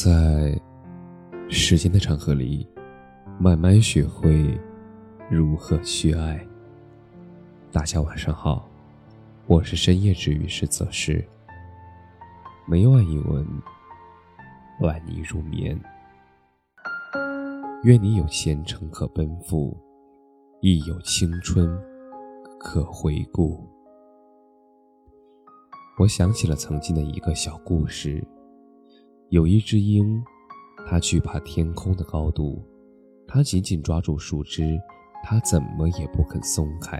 在时间的长河里，慢慢学会如何去爱。大家晚上好，我是深夜治愈师泽师。每晚一文，伴你入眠。愿你有前程可奔赴，亦有青春可回顾。我想起了曾经的一个小故事。有一只鹰，它惧怕天空的高度，它紧紧抓住树枝，它怎么也不肯松开。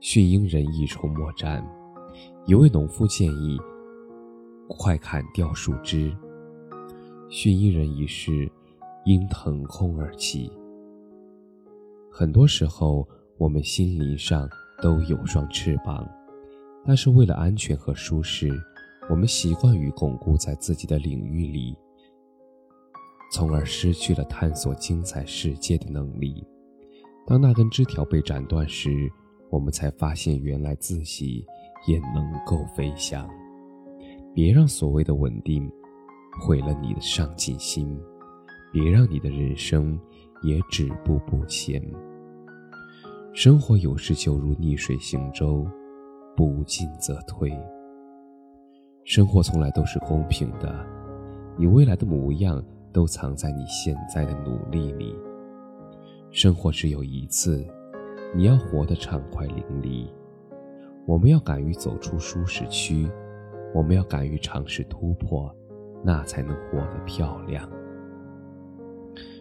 驯鹰人一筹莫展，一位农夫建议：“快砍掉树枝。”驯鹰人一试，鹰腾空而起。很多时候，我们心灵上都有双翅膀，但是为了安全和舒适。我们习惯于巩固在自己的领域里，从而失去了探索精彩世界的能力。当那根枝条被斩断时，我们才发现原来自己也能够飞翔。别让所谓的稳定毁了你的上进心，别让你的人生也止步不前。生活有时就如逆水行舟，不进则退。生活从来都是公平的，你未来的模样都藏在你现在的努力里。生活只有一次，你要活得畅快淋漓。我们要敢于走出舒适区，我们要敢于尝试突破，那才能活得漂亮。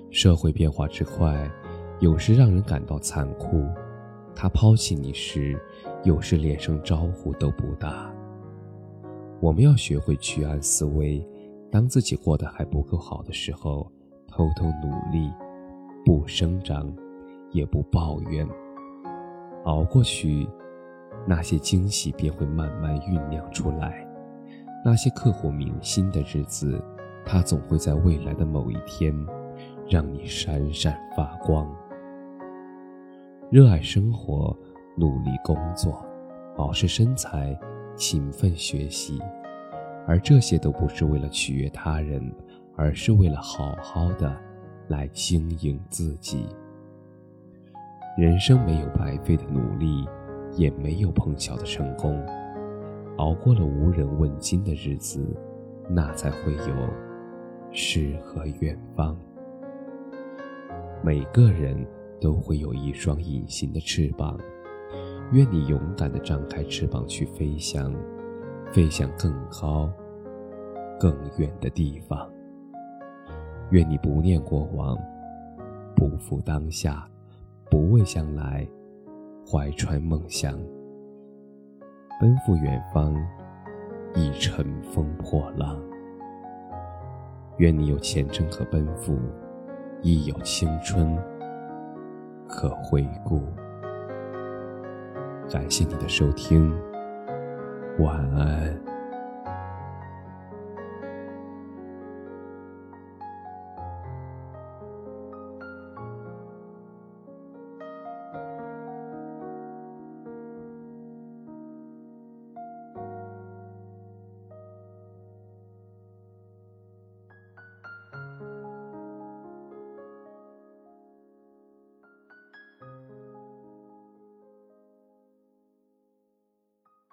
社会变化之快，有时让人感到残酷。他抛弃你时，有时连声招呼都不打。我们要学会居安思危，当自己过得还不够好的时候，偷偷努力，不生长，也不抱怨，熬过去，那些惊喜便会慢慢酝酿出来。那些刻骨铭心的日子，它总会在未来的某一天，让你闪闪发光。热爱生活，努力工作，保持身材。勤奋学习，而这些都不是为了取悦他人，而是为了好好的来经营自己。人生没有白费的努力，也没有碰巧的成功。熬过了无人问津的日子，那才会有诗和远方。每个人都会有一双隐形的翅膀。愿你勇敢地张开翅膀去飞翔，飞向更高、更远的地方。愿你不念过往，不负当下，不畏将来，怀揣梦想，奔赴远方，亦乘风破浪。愿你有前程可奔赴，亦有青春可回顾。感谢你的收听，晚安。